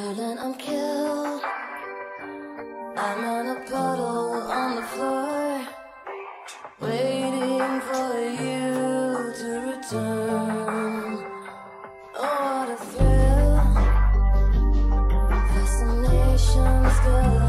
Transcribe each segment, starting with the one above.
hurting, I'm killed. I'm on a puddle on the floor, waiting for you to return. Oh, what a thrill! Fascination's good.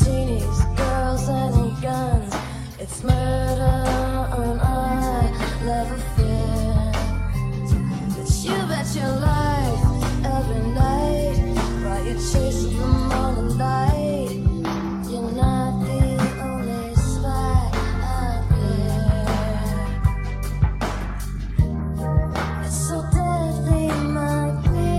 martinis, girls and guns. It's murder love affair. But you bet your life every night while you're the morning light. You're not the only spy out there. It's so deadly, my dear.